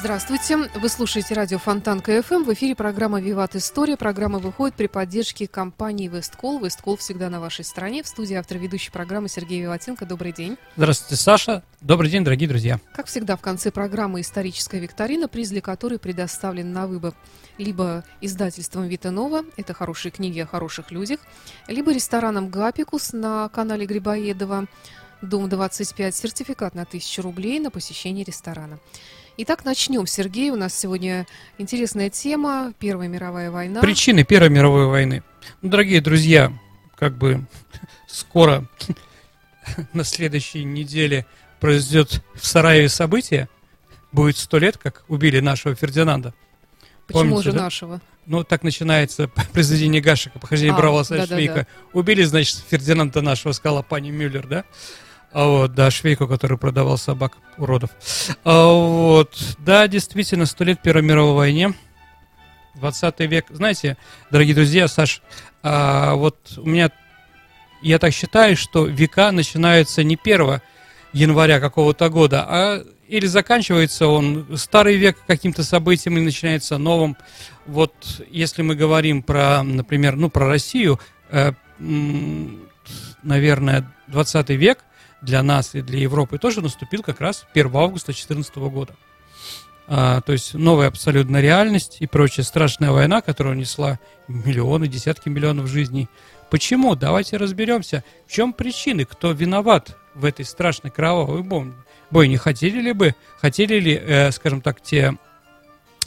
Здравствуйте. Вы слушаете радио Фонтанка FM. В эфире программа «Виват История». Программа выходит при поддержке компании «Весткол». «Весткол» всегда на вашей стороне. В студии автор ведущей программы Сергей Виватенко. Добрый день. Здравствуйте, Саша. Добрый день, дорогие друзья. Как всегда, в конце программы «Историческая викторина», приз для которой предоставлен на выбор либо издательством Витанова, это хорошие книги о хороших людях, либо рестораном «Гапикус» на канале Грибоедова, дом 25, сертификат на 1000 рублей на посещение ресторана. Итак, начнем. Сергей, у нас сегодня интересная тема. Первая мировая война. Причины Первой мировой войны. Ну, дорогие друзья, как бы скоро на следующей неделе произойдет в Сараеве событие. Будет сто лет, как убили нашего Фердинанда. Почему Помните, же да? нашего? Ну, так начинается произведение Гашика, похождение А, Бравла да-да-да. Швейка. Убили, значит, Фердинанда нашего, сказала пани Мюллер, да? А вот, да, Швейку, который продавал собак уродов. А вот, да, действительно, сто лет Первой мировой войне. 20 век. Знаете, дорогие друзья, Саш, а, вот у меня, я так считаю, что века начинаются не 1 января какого-то года, а или заканчивается он старый век каким-то событием и начинается новым. Вот если мы говорим про, например, ну, про Россию, э, наверное, 20 век для нас и для Европы тоже наступил как раз 1 августа 2014 года. А, то есть новая абсолютно реальность и прочая страшная война, которая унесла миллионы, десятки миллионов жизней. Почему? Давайте разберемся. В чем причины, кто виноват в этой страшной кровавой бом- бойне? Хотели ли бы, хотели ли, э, скажем так, те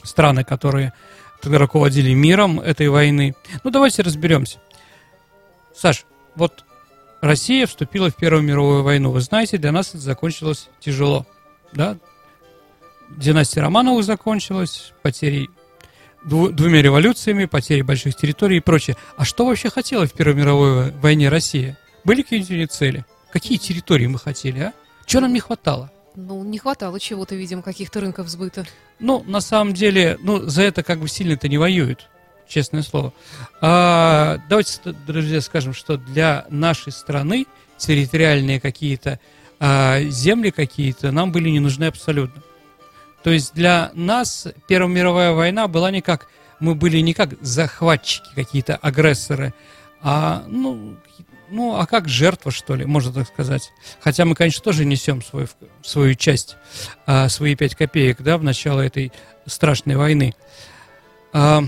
страны, которые тогда руководили миром этой войны? Ну, давайте разберемся. Саш, вот Россия вступила в Первую мировую войну. Вы знаете, для нас это закончилось тяжело. Да? Династия Романовых закончилась, потерей дву- двумя революциями, потерей больших территорий и прочее. А что вообще хотела в Первой мировой войне Россия? Были какие-нибудь у нее цели? Какие территории мы хотели, а? Чего нам не хватало? Ну, не хватало чего-то, видимо, каких-то рынков сбыта. Ну, на самом деле, ну, за это как бы сильно-то не воюют, честное слово. А, давайте, друзья, скажем, что для нашей страны территориальные какие-то а, земли какие-то нам были не нужны абсолютно. То есть для нас Первая мировая война была не как, мы были не как захватчики какие-то, агрессоры, а, ну, ну, а как жертва, что ли, можно так сказать. Хотя мы, конечно, тоже несем свою, свою часть, а, свои пять копеек, да, в начало этой страшной войны. А,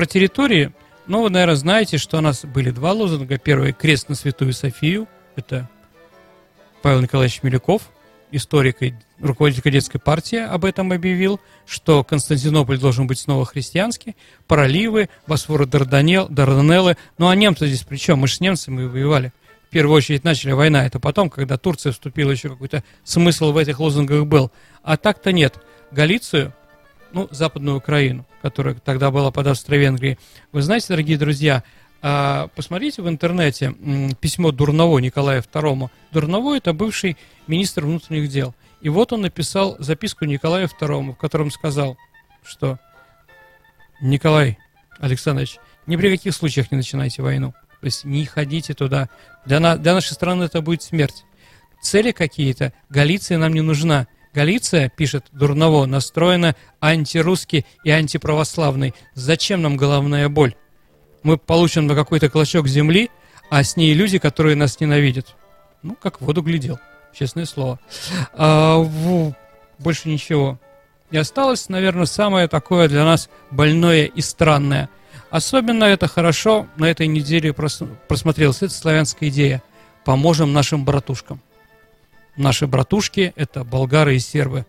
про территории, ну, вы, наверное, знаете, что у нас были два лозунга. Первый – крест на Святую Софию. Это Павел Николаевич Милюков, историк и руководитель кадетской партии, об этом объявил, что Константинополь должен быть снова христианский, проливы, Босфор и Дарданел, Дарданеллы. Ну а немцы здесь при чем? Мы же с немцами воевали. В первую очередь начали война, это потом, когда Турция вступила, еще какой-то смысл в этих лозунгах был. А так-то нет. Галицию, ну, Западную Украину, которая тогда была под Австро-Венгрией. Вы знаете, дорогие друзья, а, посмотрите в интернете письмо Дурново Николая II. Дурново – это бывший министр внутренних дел. И вот он написал записку Николаю II, в котором сказал, что Николай Александрович, ни при каких случаях не начинайте войну. То есть не ходите туда. Для, на- для нашей страны это будет смерть. Цели какие-то. Галиция нам не нужна. Галиция, пишет Дурново, настроена антирусски и антиправославной. Зачем нам головная боль? Мы получим на какой-то клочок земли, а с ней люди, которые нас ненавидят. Ну, как в воду глядел, честное слово. А, в- больше ничего. И осталось, наверное, самое такое для нас больное и странное. Особенно это хорошо на этой неделе прос- просмотрелась эта славянская идея. Поможем нашим братушкам. Наши братушки – это болгары и сербы,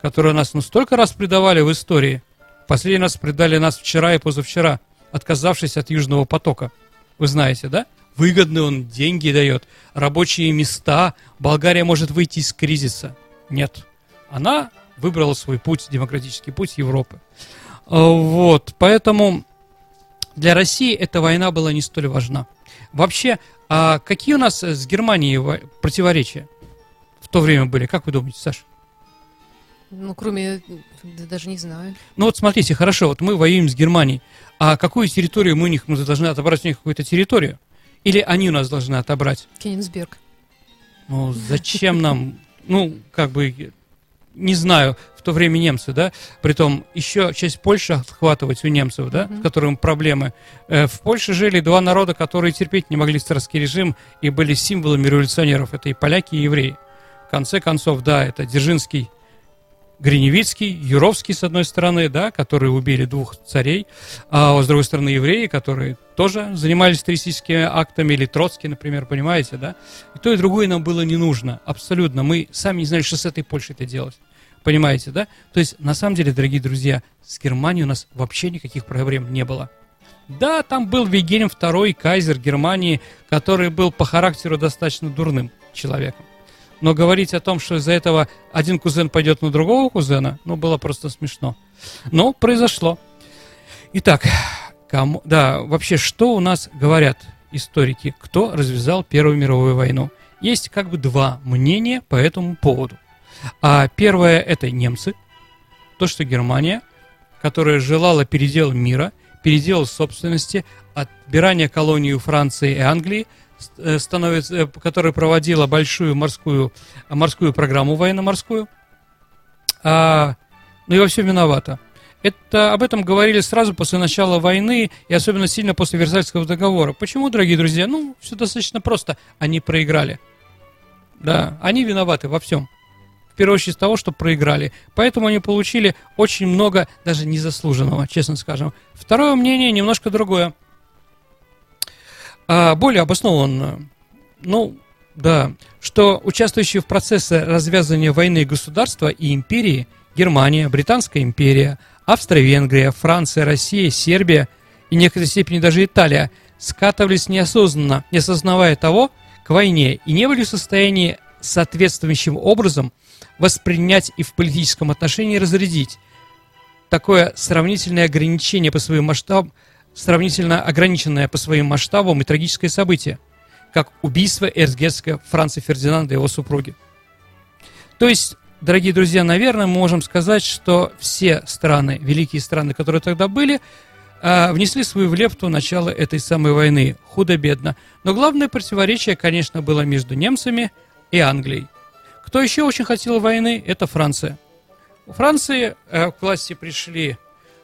которые нас ну столько раз предавали в истории. Последний раз предали нас вчера и позавчера, отказавшись от Южного потока. Вы знаете, да? Выгодный он, деньги дает, рабочие места. Болгария может выйти из кризиса. Нет. Она выбрала свой путь, демократический путь Европы. А, Вот, поэтому для России эта война была не столь важна. Вообще, а какие у нас с Германией во- противоречия в то время были? Как вы думаете, Саша? Ну, кроме, да, даже не знаю. Ну вот смотрите, хорошо, вот мы воюем с Германией, а какую территорию мы у них, мы должны отобрать у них какую-то территорию? Или они у нас должны отобрать? Кенигсберг. Ну, зачем нам, ну, как бы, не знаю, в то время немцы, да, притом еще часть Польши отхватывать у немцев, да, Мгм. с которым проблемы. Э, В Польше жили два народа, которые терпеть не могли царский режим и были символами революционеров. Это и поляки, и евреи. В конце концов, да, это Дзержинский, Гриневицкий, Юровский, с одной стороны, да, которые убили двух царей, а с другой стороны евреи, которые тоже занимались террористическими актами, или Троцкий, например, понимаете, да? И то, и другое нам было не нужно, абсолютно. Мы сами не знали, что с этой Польшей это делать. Понимаете, да? То есть, на самом деле, дорогие друзья, с Германией у нас вообще никаких проблем не было. Да, там был Вильгельм II, кайзер Германии, который был по характеру достаточно дурным человеком. Но говорить о том, что из-за этого один кузен пойдет на другого кузена, ну, было просто смешно. Но произошло. Итак, кому, да, вообще, что у нас говорят историки, кто развязал Первую мировую войну? Есть как бы два мнения по этому поводу. А первое это немцы, то, что Германия, которая желала передела мира, передела собственности, отбирания колонии у Франции и Англии, становится, э, которая проводила большую морскую, морскую программу военно-морскую, а, ну и во всем виновата. Это, об этом говорили сразу после начала войны и особенно сильно после Версальского договора. Почему, дорогие друзья? Ну, все достаточно просто. Они проиграли. Да, они виноваты во всем. В первую очередь того, что проиграли. Поэтому они получили очень много даже незаслуженного, честно скажем. Второе мнение немножко другое. А, более обоснованно. Ну, да, что участвующие в процессе развязывания войны государства и империи Германия, Британская империя, Австро-Венгрия, Франция, Россия, Сербия и в некоторой степени даже Италия скатывались неосознанно, не осознавая того, к войне и не были в состоянии соответствующим образом воспринять и в политическом отношении разрядить такое сравнительное ограничение по своим масштабам, сравнительно ограниченное по своим масштабам и трагическое событие, как убийство эрцгерцога Франца Фердинанда и его супруги. То есть, дорогие друзья, наверное, мы можем сказать, что все страны, великие страны, которые тогда были, а, внесли свою влепту в начало этой самой войны, худо-бедно. Но главное противоречие, конечно, было между немцами и Англией. Кто еще очень хотел войны, это Франция. У Франции э, к власти пришли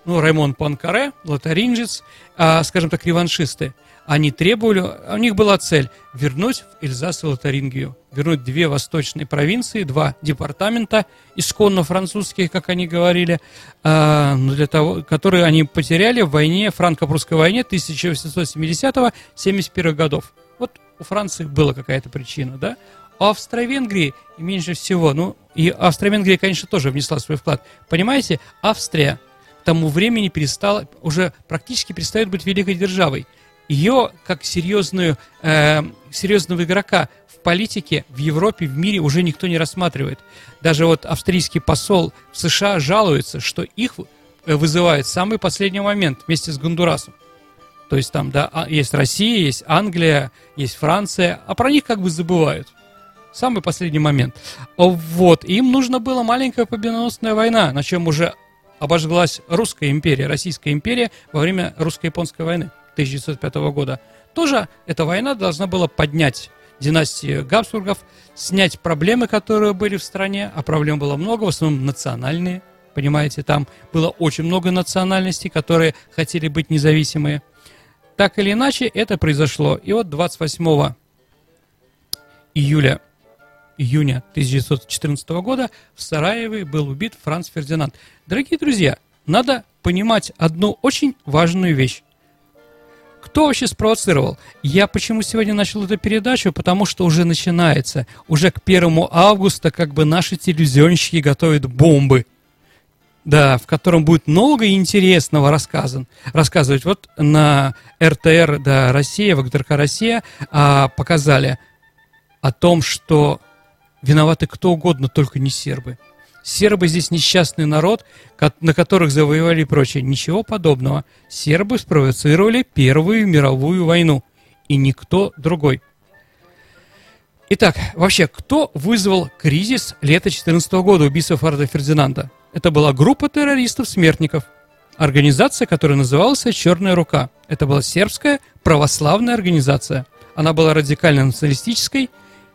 ну, Раймон Пуанкаре, лотарингец, а, скажем так, реваншисты. Они требовали, у них была цель вернуть в Эльзас и Лотарингию, вернуть две восточные провинции, два департамента, исконно французские, как они говорили, а, ну, для того, которые они потеряли в войне, франко-прусской войне 1870-71 годов. Вот у Франции была какая-то причина, да? У Австро-Венгрии меньше всего, ну, и Австро-Венгрия, конечно, тоже внесла свой вклад. Понимаете, Австрия тому времени перестала, уже практически перестает быть великой державой. Ее, как серьезную, э, серьезного игрока в политике, в Европе, в мире уже никто не рассматривает. Даже вот австрийский посол в США жалуется, что их э, вызывают в самый последний момент вместе с Гондурасом. То есть там, да, а- есть Россия, есть Англия, есть Франция, а про них как бы забывают. Самый последний момент. Вот, им нужно была маленькая победоносная война, на чем уже обожглась Русская империя, Российская империя во время русско-японской войны 1905 года. Тоже эта война должна была поднять династию Габсбургов, снять проблемы, которые были в стране, а проблем было много, в основном национальные, понимаете, там было очень много национальностей, которые хотели быть независимые. Так или иначе, это произошло. И вот 28 июля июня 1914 года в Сараеве был убит Франц Фердинанд. Дорогие друзья, надо понимать одну очень важную вещь. Кто вообще спровоцировал? Я почему сегодня начал эту передачу? Потому что уже начинается. Уже к 1 августа как бы наши телевизионщики готовят бомбы. Да, в котором будет много интересного рассказан, рассказывать. Вот на РТР да, Россия, ВГТРК Россия а, показали о том, что виноваты кто угодно, только не сербы. Сербы здесь несчастный народ, на которых завоевали и прочее. Ничего подобного. Сербы спровоцировали Первую мировую войну. и никто другой. Итак, вообще, кто вызвал кризис лета 2014 года убийства Фарда Фердинанда? Это была группа террористов-смертников, организация, которая называлась «Черная рука». Это была сербская православная организация. Она была радикально националистической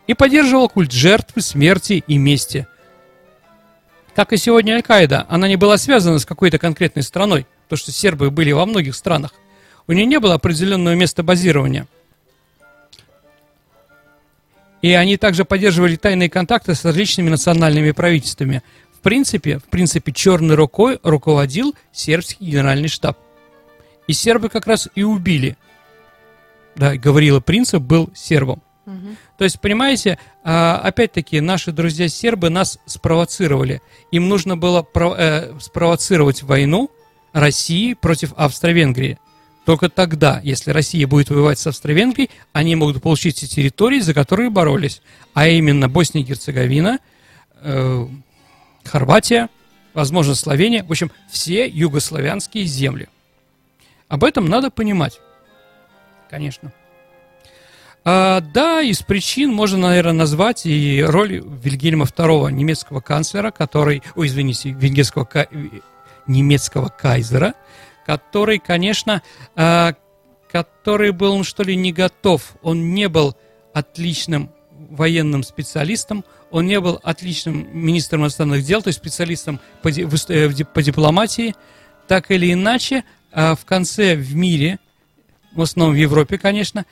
и поддерживала культ жертвы, смерти и мести. Как и сегодня Аль-Каида, она не была связана с какой-то конкретной страной, то что сербы были во многих странах. У нее не было определенного места базирования – и они также поддерживали тайные контакты с различными национальными правительствами. В принципе, в принципе, черной рукой руководил сербский генеральный штаб. И сербы как раз и убили. Да, Гаврила Принцип был сербом. То есть, понимаете, а, опять-таки, наши друзья-сербы нас спровоцировали. Им нужно было э, спровоцировать войну России против Австро-Венгрии. Только тогда, если Россия будет воевать с Австро-Венгрией, они могут получить те территории, за которые боролись. А именно Босния и Герцеговина, э, Хорватия, возможно, Словения. В общем, все югославянские земли. Об этом надо понимать. Конечно. А, да, из причин можно, наверное, назвать и роль Вильгельма II, немецкого канцлера, который, ой, извините, венгерского, немецкого кайзера, который, конечно, э, который был, ну, что ли, не готов. Он не был отличным военным специалистом, он не был отличным министром иностранных дел, то есть специалистом по, э, по дипломатии. Так или иначе, э, в конце в мире, в основном в Европе, конечно, э,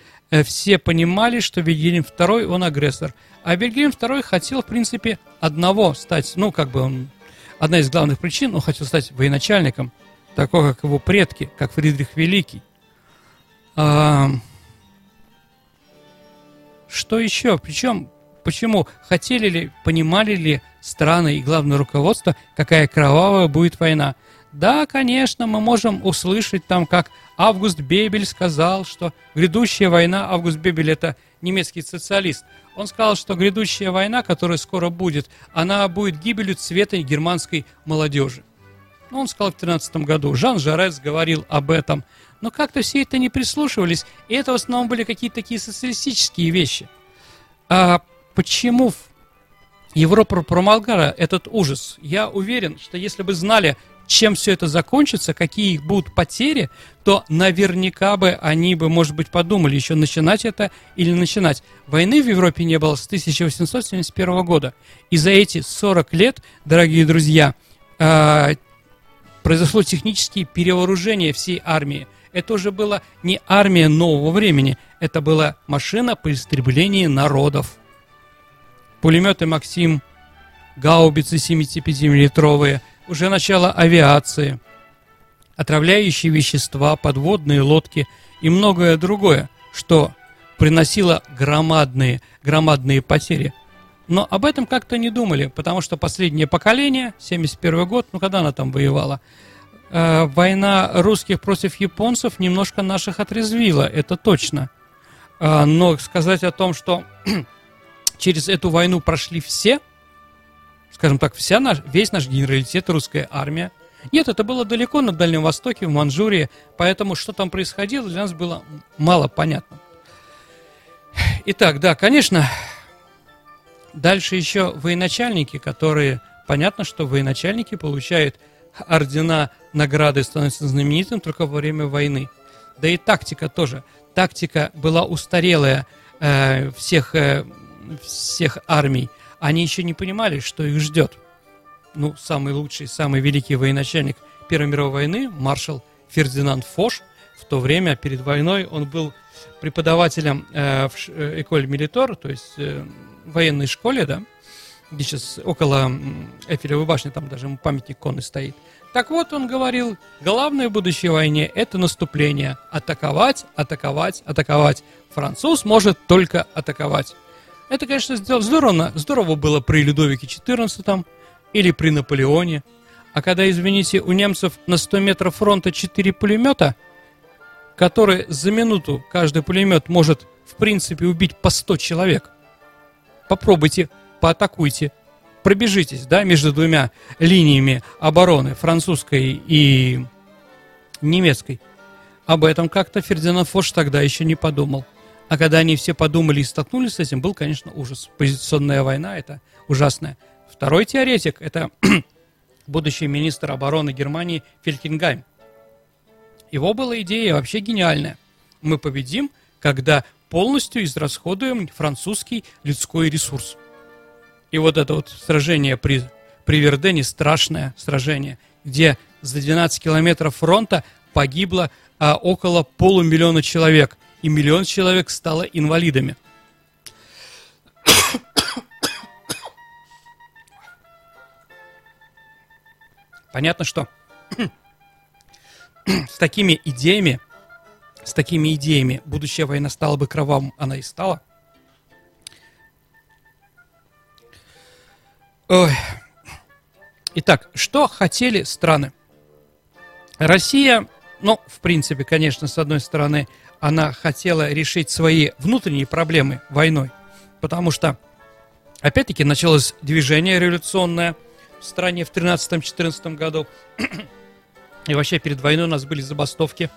все понимали, что Вильгельм II, он агрессор. А Вильгельм II хотел, в принципе, одного стать, ну, как бы он, одна из главных причин, он хотел стать военачальником – такой, как его предки, как Фридрих Великий. А, что еще? Причем, почему? Хотели ли, понимали ли страны и главное руководство, какая кровавая будет война? Да, конечно, мы можем услышать там, как Август Бебель сказал, что грядущая война, Август Бебель это немецкий социалист, он сказал, что грядущая война, которая скоро будет, она будет гибелью цвета германской молодежи. Ну, он сказал в 2013 году. Жан Жарес говорил об этом. Но как-то все это не прислушивались, и это в основном были какие-то такие социалистические вещи. А почему Европа промолгала этот ужас? Я уверен, что если бы знали, чем все это закончится, какие их будут потери, то наверняка бы они бы, может быть, подумали еще начинать это или начинать. Войны в Европе не было с 1871 года. И за эти 40 лет, дорогие друзья, а, произошло технические перевооружение всей армии. Это уже была не армия нового времени, это была машина по истреблению народов. Пулеметы «Максим», гаубицы 75-миллитровые, уже начало авиации, отравляющие вещества, подводные лодки и многое другое, что приносило громадные, громадные потери – но об этом как-то не думали, потому что последнее поколение, 71 год, ну когда она там воевала, э, война русских против японцев немножко наших отрезвила, это точно. Э, но сказать о том, что через эту войну прошли все, скажем так, вся наш, весь наш генералитет, русская армия, нет, это было далеко на Дальнем Востоке, в Манчжурии, поэтому что там происходило, для нас было мало понятно. Итак, да, конечно, Дальше еще военачальники, которые... Понятно, что военачальники получают ордена, награды, становятся знаменитым только во время войны. Да и тактика тоже. Тактика была устарелая э, всех, э, всех армий. Они еще не понимали, что их ждет. Ну, самый лучший, самый великий военачальник Первой мировой войны, маршал Фердинанд Фош, в то время, перед войной, он был преподавателем э, в э, Эколь Милитор, то есть э, военной школе, да, где сейчас около Эфелевой башни, там даже памятник конный стоит. Так вот, он говорил, главное в будущей войне – это наступление. Атаковать, атаковать, атаковать. Француз может только атаковать. Это, конечно, здорово, здорово было при Людовике XIV или при Наполеоне. А когда, извините, у немцев на 100 метров фронта 4 пулемета, которые за минуту каждый пулемет может, в принципе, убить по 100 человек – попробуйте, поатакуйте, пробежитесь, да, между двумя линиями обороны, французской и немецкой. Об этом как-то Фердинанд Фош тогда еще не подумал. А когда они все подумали и столкнулись с этим, был, конечно, ужас. Позиционная война – это ужасная. Второй теоретик – это будущий министр обороны Германии Фелькингайм. Его была идея вообще гениальная. Мы победим, когда полностью израсходуем французский людской ресурс. И вот это вот сражение при, при Вердене, страшное сражение, где за 12 километров фронта погибло а, около полумиллиона человек, и миллион человек стало инвалидами. Понятно, что с такими идеями, с такими идеями будущая война стала бы кровавым, она и стала. Ой. Итак, что хотели страны? Россия, ну, в принципе, конечно, с одной стороны, она хотела решить свои внутренние проблемы войной, потому что, опять-таки, началось движение революционное в стране в 13-14 году, и вообще перед войной у нас были забастовки.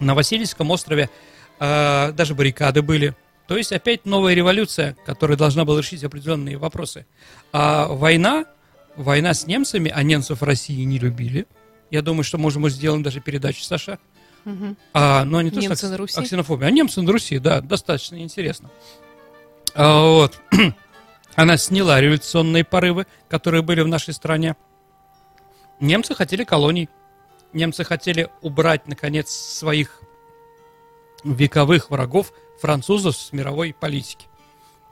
На Васильевском острове э, даже баррикады были. То есть опять новая революция, которая должна была решить определенные вопросы. А война, война с немцами, а немцев России не любили. Я думаю, что, может, мы сделаем даже передачу, Саша. А, ну, не то, Немцы что на Руси. ксенофобии, а немцы на Руси, да, достаточно интересно. А, вот. Она сняла революционные порывы, которые были в нашей стране. Немцы хотели колоний. Немцы хотели убрать, наконец, своих вековых врагов, французов с мировой политики.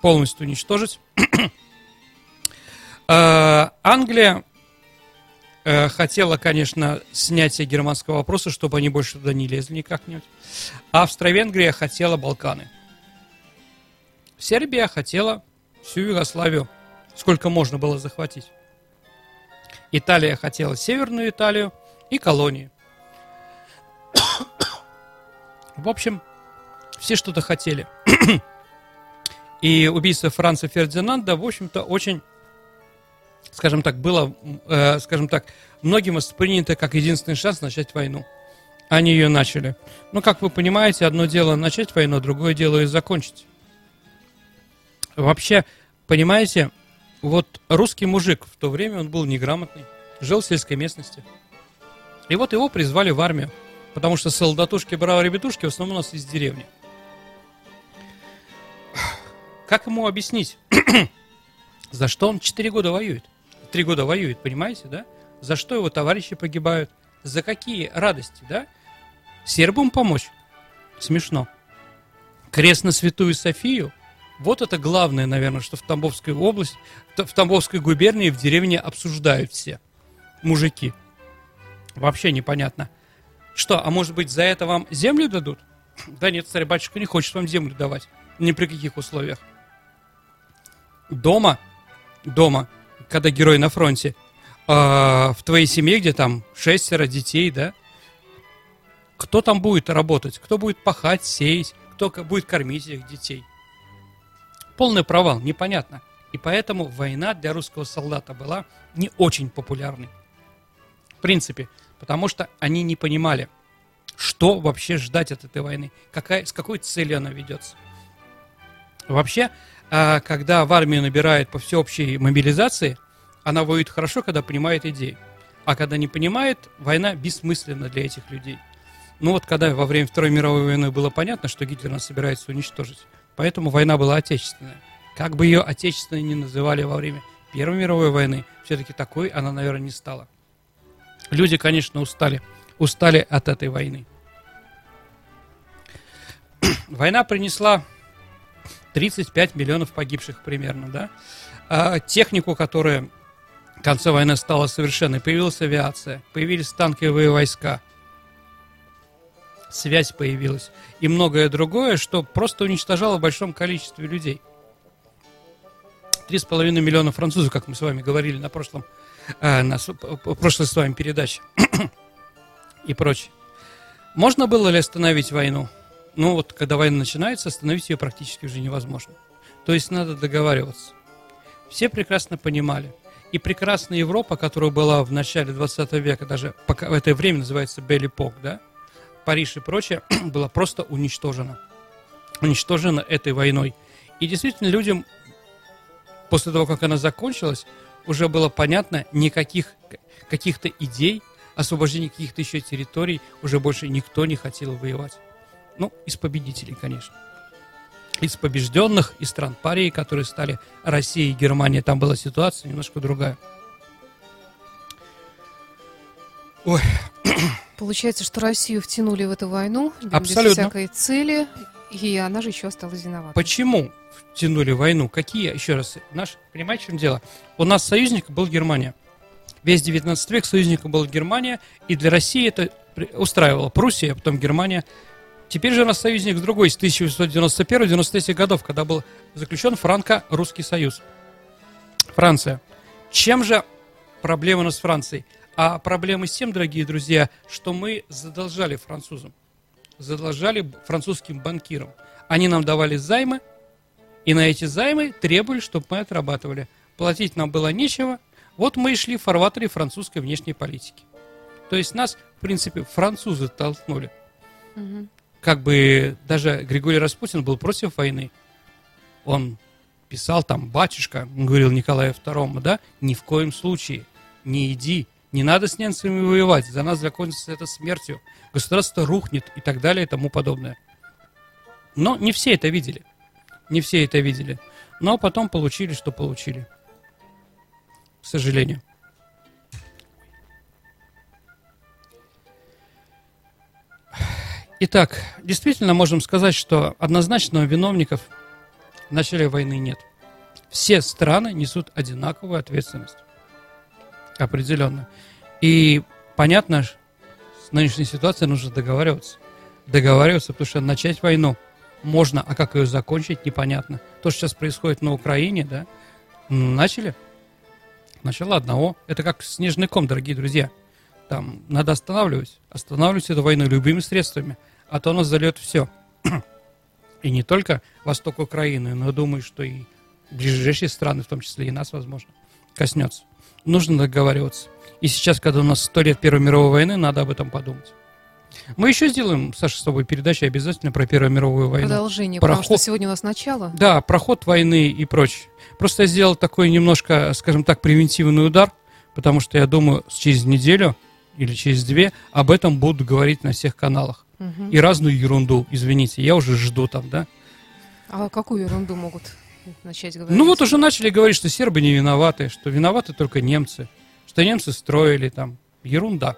Полностью уничтожить. А, Англия хотела, конечно, снятия германского вопроса, чтобы они больше туда не лезли никак-нибудь. Австро-Венгрия хотела Балканы. Сербия хотела всю Югославию, сколько можно было захватить. Италия хотела Северную Италию и колонии. В общем, все что-то хотели. И убийство Франца Фердинанда, в общем-то, очень, скажем так, было, э, скажем так, многим воспринято как единственный шанс начать войну. Они ее начали. Ну, как вы понимаете, одно дело начать войну, другое дело ее закончить. Вообще, понимаете, вот русский мужик в то время, он был неграмотный, жил в сельской местности. И вот его призвали в армию, потому что солдатушки, бравые ребятушки в основном у нас из деревни. Как ему объяснить, за что он 4 года воюет? 3 года воюет, понимаете, да? За что его товарищи погибают? За какие радости, да? Сербам помочь? Смешно. Крест на Святую Софию? Вот это главное, наверное, что в Тамбовской области, в Тамбовской губернии в деревне обсуждают все. Мужики. Вообще непонятно. Что, а может быть за это вам землю дадут? Да нет, царь-батюшка не хочет вам землю давать. Ни при каких условиях. Дома, дома, когда герой на фронте, а, в твоей семье, где там шестеро детей, да, кто там будет работать, кто будет пахать, сеять, кто будет кормить этих детей. Полный провал, непонятно. И поэтому война для русского солдата была не очень популярной. В принципе, потому что они не понимали, что вообще ждать от этой войны, какая, с какой целью она ведется. Вообще, а, когда в армию набирает по всеобщей мобилизации, она воюет хорошо, когда понимает идеи. А когда не понимает, война бессмысленна для этих людей. Ну вот когда во время Второй мировой войны было понятно, что Гитлер нас собирается уничтожить, поэтому война была отечественная. Как бы ее отечественной не называли во время Первой мировой войны, все-таки такой она, наверное, не стала. Люди, конечно, устали. Устали от этой войны. Война принесла 35 миллионов погибших примерно, да? А технику, которая к концу войны стала совершенной, появилась авиация, появились танковые войска, связь появилась и многое другое, что просто уничтожало в большом количестве людей. Три с половиной миллиона французов, как мы с вами говорили на прошлом, э, на прошлой с вами передаче и прочее. Можно было ли остановить войну? Ну вот, когда война начинается, остановить ее практически уже невозможно. То есть надо договариваться. Все прекрасно понимали. И прекрасная Европа, которая была в начале 20 века, даже пока в это время называется Беллипок, да, Париж и прочее, была просто уничтожена. уничтожена этой войной. И действительно людям после того, как она закончилась, уже было понятно, никаких каких-то идей, освобождения каких-то еще территорий уже больше никто не хотел воевать. Ну, из победителей, конечно. Из побежденных, из стран парей, которые стали Россия и Германия, там была ситуация немножко другая. Ой. Получается, что Россию втянули в эту войну Абсолютно. без всякой цели, и она же еще осталась виновата. Почему тянули войну? Какие, еще раз, наш, понимаете, в чем дело? У нас союзник был Германия. Весь 19 век союзником была Германия, и для России это устраивало. Пруссия, а потом Германия. Теперь же нас союзник с другой, с 1891-93 годов, когда был заключен франко-русский союз. Франция. Чем же проблема у нас с Францией? А проблема с тем, дорогие друзья, что мы задолжали французам. Задолжали французским банкирам. Они нам давали займы, и на эти займы требовали, чтобы мы отрабатывали. Платить нам было нечего, вот мы и шли в фарватере французской внешней политики. То есть нас, в принципе, французы толкнули. Угу. Как бы даже Григорий Распутин был против войны. Он писал там, батюшка, говорил Николаю II, да, ни в коем случае не иди, не надо с немцами воевать, за нас закончится это смертью, государство рухнет и так далее и тому подобное. Но не все это видели. Не все это видели. Но потом получили, что получили к сожалению. Итак, действительно можем сказать, что однозначного виновников в начале войны нет. Все страны несут одинаковую ответственность. Определенно. И понятно, с нынешней ситуацией нужно договариваться. Договариваться, потому что начать войну можно, а как ее закончить, непонятно. То, что сейчас происходит на Украине, да, начали – Начало одного. Это как снежный ком, дорогие друзья. Там надо останавливать. Останавливать эту войну любыми средствами. А то нас зальет все. И не только восток Украины, но думаю, что и ближайшие страны, в том числе и нас, возможно, коснется. Нужно договариваться. И сейчас, когда у нас сто лет Первой мировой войны, надо об этом подумать. Мы еще сделаем, Саша, с тобой передачу обязательно про Первую мировую войну. Продолжение, проход... потому что сегодня у нас начало. Да, проход войны и прочее. Просто я сделал такой немножко, скажем так, превентивный удар, потому что я думаю, через неделю или через две об этом будут говорить на всех каналах. Угу. И разную ерунду, извините, я уже жду там, да. А какую ерунду могут начать говорить? Ну вот уже начали говорить, что сербы не виноваты, что виноваты только немцы, что немцы строили там. Ерунда.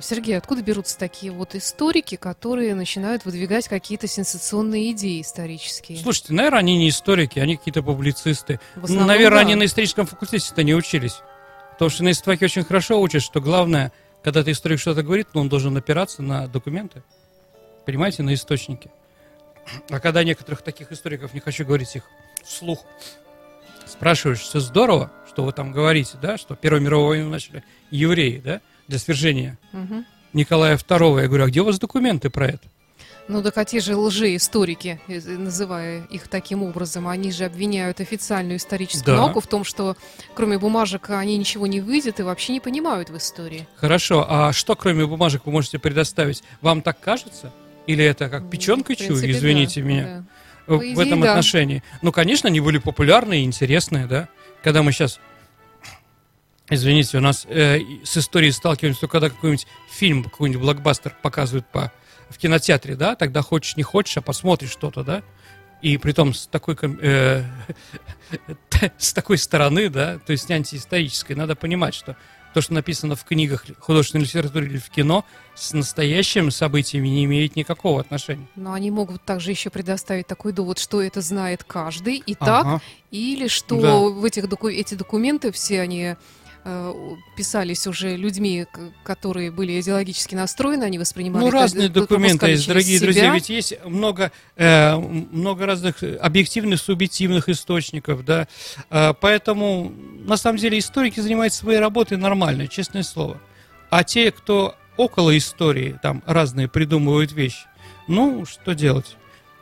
Сергей, откуда берутся такие вот историки, которые начинают выдвигать какие-то сенсационные идеи исторические? Слушайте, наверное, они не историки, они какие-то публицисты. основном, наверное, да. они на историческом факультете-то не учились. Потому что на истфаке очень хорошо учат, что главное, когда ты историк что-то говорит, ну, он должен опираться на документы. Понимаете, на источники. А когда некоторых таких историков, не хочу говорить их вслух, спрашиваешь, все здорово, что вы там говорите, да, что Первую мировую войну начали евреи, да, для свержения угу. Николая II. Я говорю, а где у вас документы про это? Ну так а те же лжеисторики, называя их таким образом, они же обвиняют официальную историческую да. науку в том, что кроме бумажек они ничего не выйдет и вообще не понимают в истории. Хорошо, а что кроме бумажек вы можете предоставить? Вам так кажется? Или это как печенка ну, чую, извините да, меня, да. в идее, этом да. отношении? Ну, конечно, они были популярные и интересные, да? Когда мы сейчас Извините, у нас э, с историей сталкиваемся только когда какой-нибудь фильм, какой-нибудь блокбастер показывают по, в кинотеатре, да, тогда хочешь не хочешь, а посмотришь что-то, да, и при том с такой, э, с такой стороны, да, то есть антиисторической, надо понимать, что то, что написано в книгах художественной литературы или в кино, с настоящими событиями не имеет никакого отношения. Но они могут также еще предоставить такой довод, что это знает каждый и ага. так, или что да. в этих доку эти документы все они писались уже людьми, которые были идеологически настроены, они воспринимали... Ну, разные документы есть, дорогие себя. друзья, ведь есть много, э, много разных объективных, субъективных источников, да, э, поэтому, на самом деле, историки занимаются своей работой нормально, честное слово. А те, кто около истории, там, разные придумывают вещи, ну, что делать?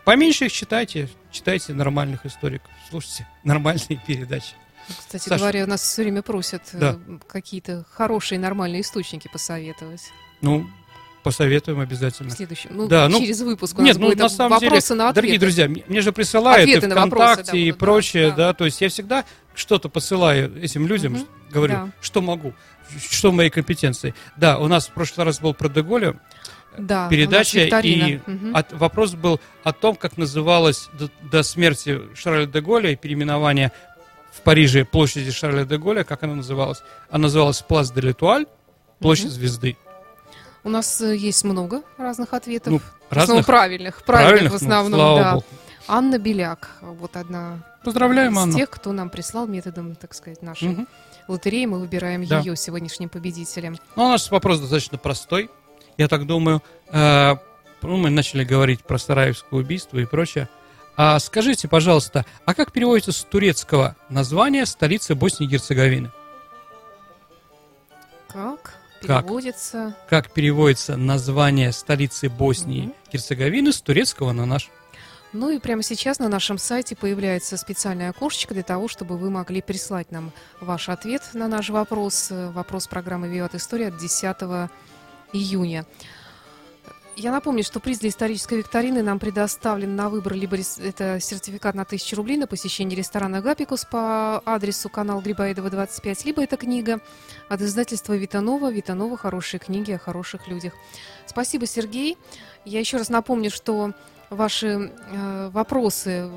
Поменьше их читайте, читайте нормальных историков, слушайте нормальные передачи. Кстати Саша, говоря, нас все время просят э, да. какие-то хорошие, нормальные источники посоветовать. Ну, Посоветуем обязательно. В следующем. Ну, Да, ну, через выпуск у Нет, нас ну будет на самом деле, вопросы на ответы. дорогие друзья, мне же присылают Ответы и на вопросы, ВКонтакте да, и да, прочее, да. да. то есть я всегда что-то посылаю этим людям, Мгм, говорю, да. что могу, что в моей компетенции. Да, у нас в прошлый раз был про Деголя Да, у нас передача, и Мгм. от- вопрос был о том, как называлась до, до смерти Шарля де Голля и переименования в Париже площади Шарля де Голля, как она называлась? Она называлась Плас де Летуаль, площадь Мгм. звезды. У нас э, есть много разных ответов. Ну, в основном разных, правильных, правильных, в ну, основном, слава да. богу. Анна Беляк, вот одна Поздравляем, из Анну. тех, кто нам прислал методом, так сказать, нашей Мгм. лотереи. Мы выбираем Да. ее сегодняшним победителем. Ну, у нас вопрос достаточно простой, я так думаю. Э, ну, мы начали говорить про Сараевское убийство и прочее. А скажите, пожалуйста, а как переводится с турецкого название столицы Боснии и Герцеговины? Как переводится? Как переводится название столицы Боснии и Герцеговины с турецкого на наш? Ну и прямо сейчас на нашем сайте появляется специальное окошечко для того, чтобы вы могли прислать нам ваш ответ на наш вопрос. Э, Вопрос программы «Виват История» от 10 июня. Я напомню, что приз для исторической викторины нам предоставлен на выбор либо это сертификат на 1000 рублей на посещение ресторана «Гапикус» по адресу канал Грибоедова, 25, либо это книга от издательства «Витанова». «Витанова. Хорошие книги о хороших людях». Спасибо, Сергей. Я еще раз напомню, что ваши э, вопросы,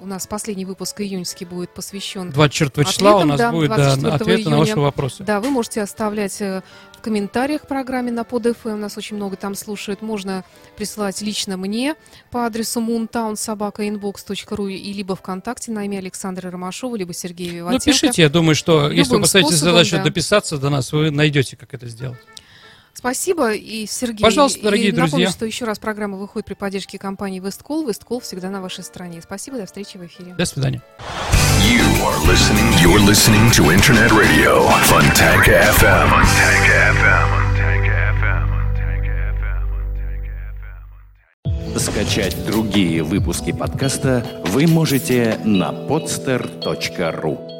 у нас последний выпуск июньский будет посвящен 24 числа у Ответом, нас да, будет да, 24 ответы на ваши вопросы. Да, вы можете оставлять э, в комментариях к программе на PodFM. Нас очень много там слушают. Можно присылать лично мне по адресу moontownsobakainbox.ru и либо ВКонтакте на имя Александра Ромашова, либо Сергея Ну, Виватенко. пишите, я думаю, что если вы Любым поставите способом, задачу да. дописаться до нас, вы найдете, как это сделать. Спасибо, и Сергей. Пожалуйста, и дорогие напомню, друзья. что еще раз программа выходит при поддержке компании Весткол. Весткол всегда на вашей стороне. Спасибо, до встречи в эфире. До свидания. You are listening. You're listening to Internet Radio. Funtank FM. Funtank FM. Скачать другие выпуски подкаста вы можете на podster.ru